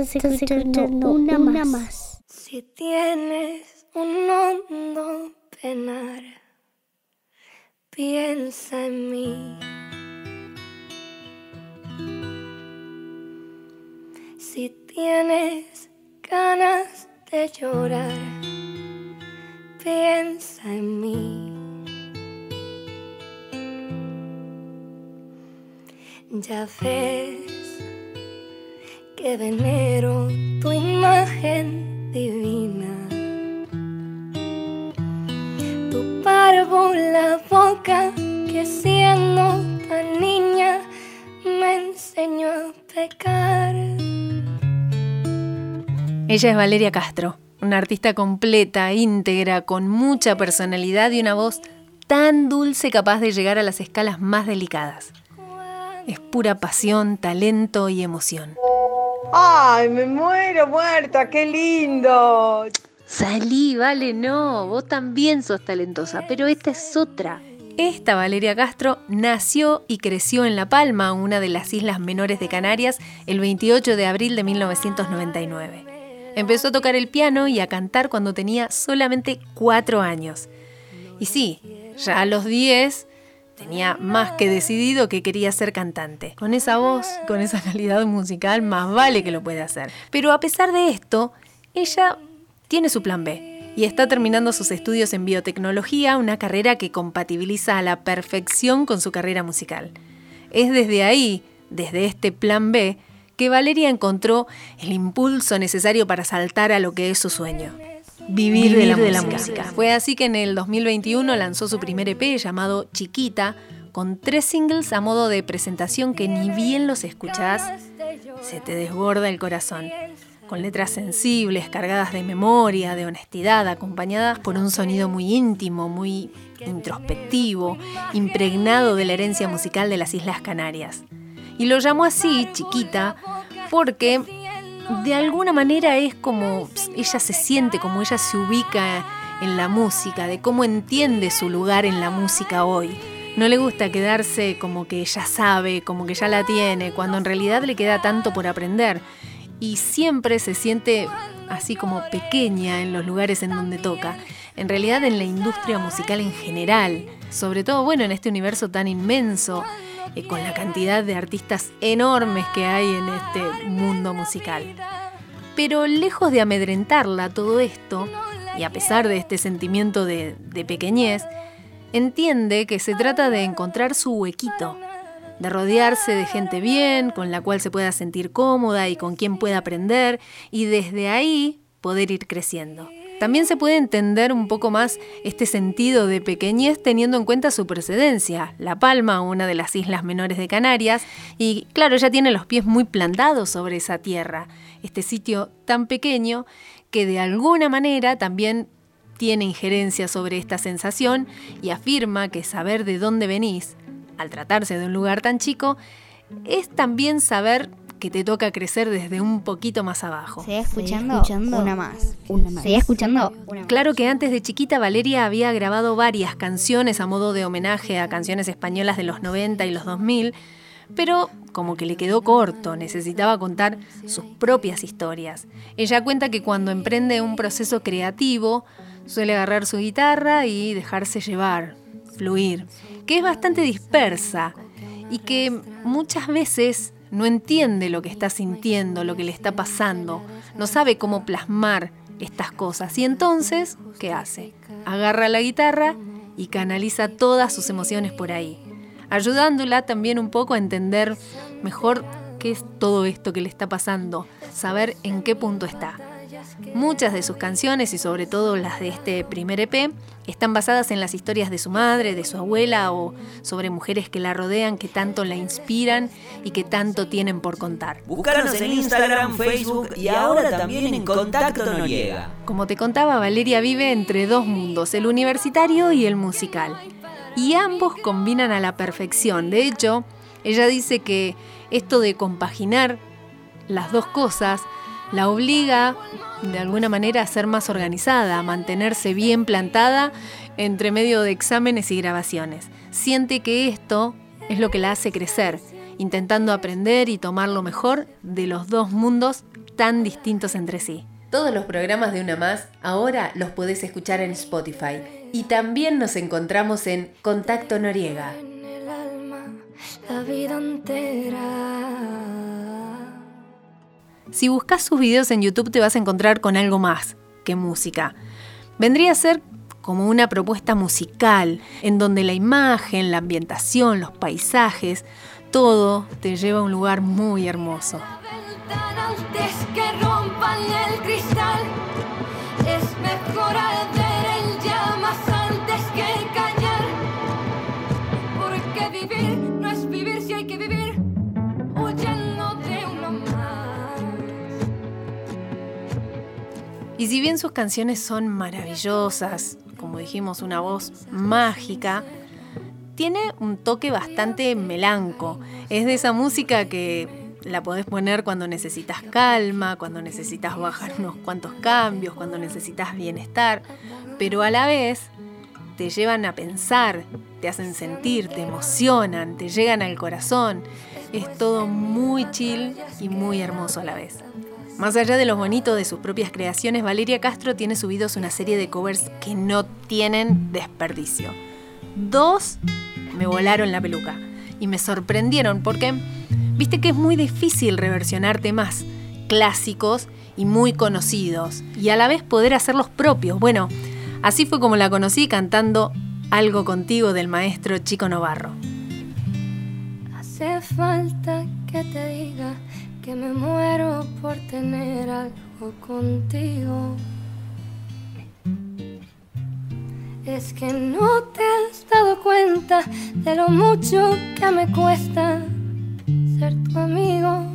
Estás escuchando una, más. Si tienes un hondo penar, piensa en mí. Si tienes ganas de llorar, piensa en mí. Ya ves que venero tu imagen divina. Tu la boca que siendo tan niña me enseñó a pecar. Ella es Valeria Castro, una artista completa, íntegra, con mucha personalidad y una voz tan dulce capaz de llegar a las escalas más delicadas. Es pura pasión, talento y emoción. ¡Ay, me muero muerta! ¡Qué lindo! Salí, vale, no, vos también sos talentosa, pero esta es otra. Esta Valeria Castro nació y creció en La Palma, una de las islas menores de Canarias, el 28 de abril de 1999. Empezó a tocar el piano y a cantar cuando tenía solamente cuatro años. Y sí, ya a los 10 tenía más que decidido que quería ser cantante. Con esa voz, con esa calidad musical, más vale que lo puede hacer. Pero a pesar de esto, ella tiene su plan B y está terminando sus estudios en biotecnología, una carrera que compatibiliza a la perfección con su carrera musical. Es desde ahí, desde este plan B, que Valeria encontró el impulso necesario para saltar a lo que es su sueño. Vivir, de, la, música. Fue así que en el 2021 lanzó su primer EP llamado Chiquita, con tres singles a modo de presentación que ni bien los escuchás, se te desborda el corazón. Con letras sensibles, cargadas de memoria, de honestidad, acompañadas por un sonido muy íntimo, muy introspectivo, impregnado de la herencia musical de las Islas Canarias. Y lo llamó así, chiquita, porque de alguna manera es como ella se siente, como ella se ubica en la música, de cómo entiende su lugar en la música hoy. No le gusta quedarse como que ya sabe, como que ya la tiene, cuando en realidad le queda tanto por aprender. Y siempre se siente así como pequeña en los lugares en donde toca. En realidad en la industria musical en general. Sobre todo, bueno, en este universo tan inmenso eh, con la cantidad de artistas enormes que hay en este mundo musical. Pero lejos de amedrentarla todo esto, y a pesar de este sentimiento de, de pequeñez, entiende que se trata de encontrar su huequito, de rodearse de gente bien, con la cual se pueda sentir cómoda y con quien pueda aprender, y desde ahí poder ir creciendo. También se puede entender un poco más este sentido de pequeñez teniendo en cuenta su precedencia. La Palma, una de las islas menores de Canarias, y claro, ya tiene los pies muy plantados sobre esa tierra, este sitio tan pequeño que de alguna manera también tiene injerencia sobre esta sensación y afirma que saber de dónde venís, al tratarse de un lugar tan chico, es también saber que te toca crecer desde un poquito más abajo. ¿Se escuchando? Una más. Una más. escuchando? Claro que antes de chiquita Valeria había grabado varias canciones a modo de homenaje a canciones españolas de los 90 y los 2000, pero como que le quedó corto, necesitaba contar sus propias historias. Ella cuenta que cuando emprende un proceso creativo, suele agarrar su guitarra y dejarse llevar, fluir, que es bastante dispersa y que muchas veces no entiende lo que está sintiendo, lo que le está pasando, no sabe cómo plasmar estas cosas. Y entonces, ¿qué hace? Agarra la guitarra y canaliza todas sus emociones por ahí, ayudándola también un poco a entender mejor qué es todo esto que le está pasando, saber en qué punto está. Muchas de sus canciones y sobre todo las de este primer EP están basadas en las historias de su madre, de su abuela o sobre mujeres que la rodean, que tanto la inspiran y que tanto tienen por contar. Búscanos en Instagram, Facebook y ahora también en Contacto Noriega. Como te contaba, Valeria vive entre dos mundos, el universitario y el musical. Y ambos combinan a la perfección. De hecho, ella dice que esto de compaginar las dos cosas la obliga de alguna manera a ser más organizada, a mantenerse bien plantada entre medio de exámenes y grabaciones. Siente que esto es lo que la hace crecer, intentando aprender y tomar lo mejor de los dos mundos tan distintos entre sí. Todos los programas de Una Más ahora los podés escuchar en Spotify y también nos encontramos en Contacto Noriega. Si buscas sus videos en YouTube te vas a encontrar con algo más que música. Vendría a ser como una propuesta musical, en donde la imagen, la ambientación, los paisajes, todo te lleva a un lugar muy hermoso. Y si bien sus canciones son maravillosas, como dijimos, una voz mágica, tiene un toque bastante melanco. Es de esa música que la podés poner cuando necesitas calma, cuando necesitas bajar unos cuantos cambios, cuando necesitas bienestar, pero a la vez te llevan a pensar, te hacen sentir, te emocionan, te llegan al corazón. Es todo muy chill y muy hermoso a la vez. Más allá de los bonitos de sus propias creaciones, Valeria Castro tiene subidos una serie de covers que no tienen desperdicio. Dos me volaron la peluca y me sorprendieron porque viste que es muy difícil reversionar temas clásicos y muy conocidos y a la vez poder hacerlos propios. Bueno, así fue como la conocí cantando Algo contigo del maestro Chico Novarro. Hace falta que te diga que me muero por tener algo contigo. Es que no te has dado cuenta de lo mucho que me cuesta ser tu amigo.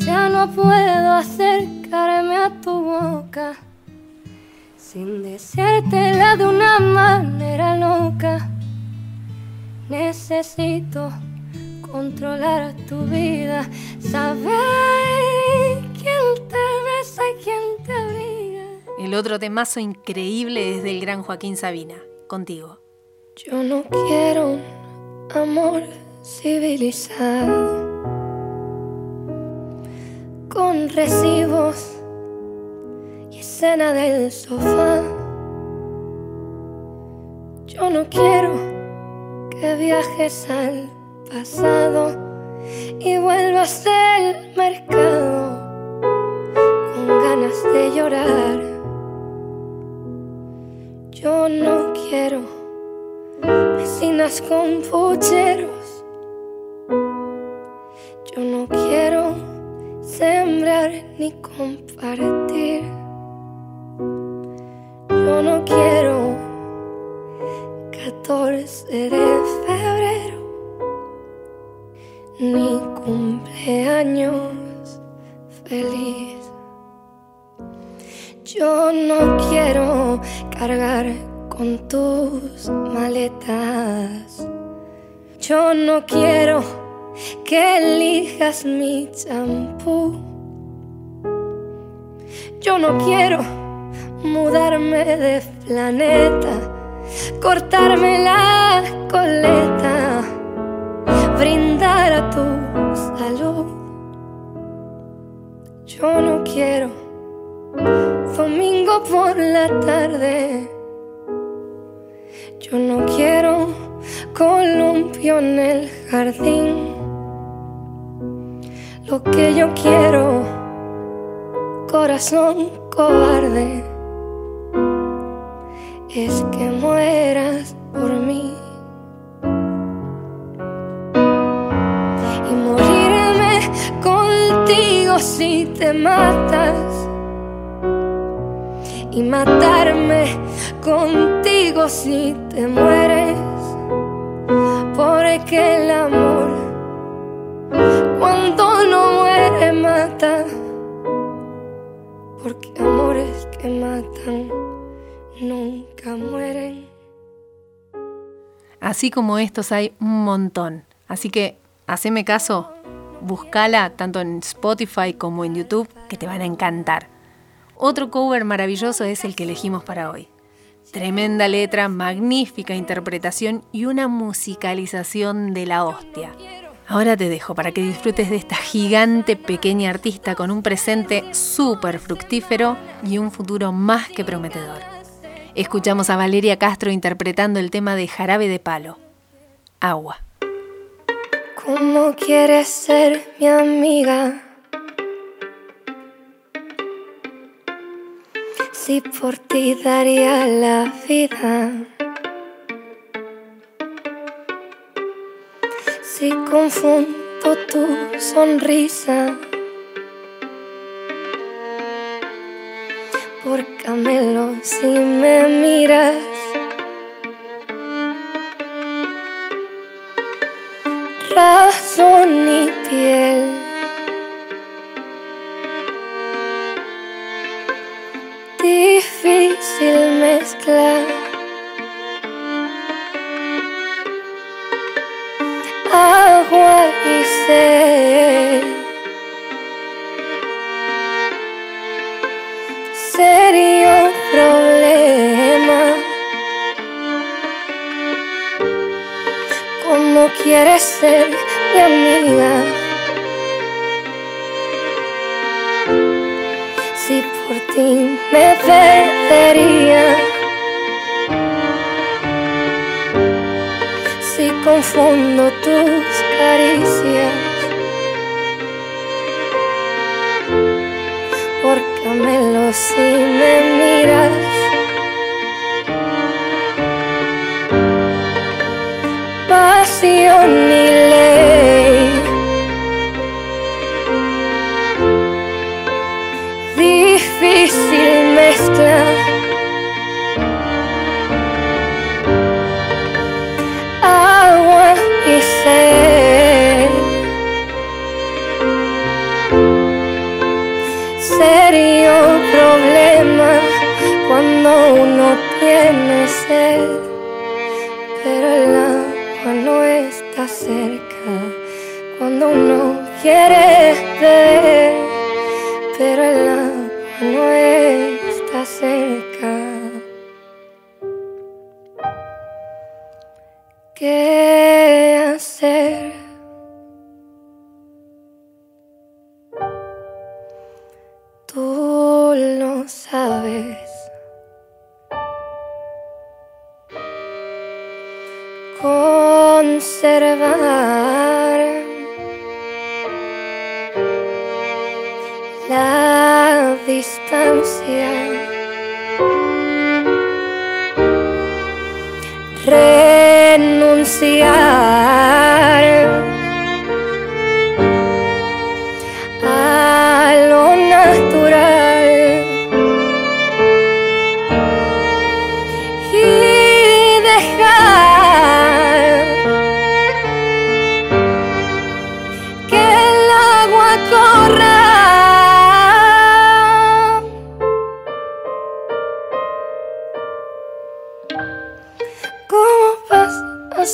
Ya no puedo acercarme a tu boca sin decírtela de una manera loca. Necesito controlar tu vida, saber quién te besa y quién te abriga. El otro temazo increíble es del gran Joaquín Sabina, contigo. Yo no quiero un amor civilizado, con recibos y escena del sofá. Yo no quiero que viajes al pasado y vuelvas del mercado con ganas de llorar. Yo no quiero vecinas con pucheros. Yo no quiero sembrar ni compartir. Yo no quiero 14 de Yo no quiero que elijas mi champú. Yo no quiero mudarme de planeta, cortarme la coleta brindar a tu salud. Yo no quiero domingo por la tarde. Yo no quiero columpio en el jardín. Lo que yo quiero, corazón cobarde, es que mueras por mí. si te matas y matarme contigo si te mueres, porque el amor cuando no muere mata, porque amores que matan nunca mueren. Así como estos hay un montón, así que haceme caso Búscala tanto en Spotify como en YouTube, que te van a encantar. Otro cover maravilloso es el que elegimos para hoy. Tremenda letra, magnífica interpretación y una musicalización de la hostia. Ahora te dejo para que disfrutes de esta gigante pequeña artista con un presente súper fructífero y un futuro más que prometedor. Escuchamos a Valeria Castro interpretando el tema de Jarabe de Palo, Agua. ¿Cómo quieres ser mi amiga? Si por ti daría la vida. Si confundo tu sonrisa por camelo si me miras. Razón y piel. Quieres ser mi amiga? Si por ti me perdería. Si confundo tus caricias. Pórcamelo si me miras. Pasión y ley. Difícil mezcla. Agua y sed. serio problema cuando uno tiene sed, Cuando uno quiere beber, pero el agua no está cerca. ¿Qué hacer? Distancia. Renunciar.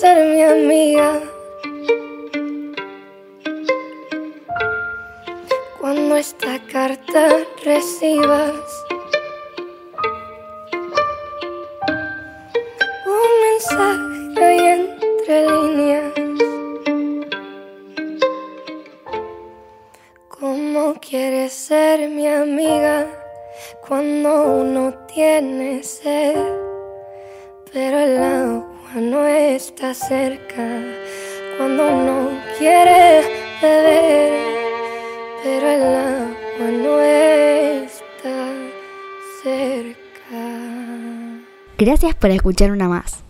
Ser mi amiga? cuando esta carta recibas un mensaje ahí entre líneas. ¿Cómo quieres ser mi amiga cuando uno tiene sed? Pero el agua no está cerca cuando uno quiere beber pero el agua no está cerca. Gracias por escuchar una más.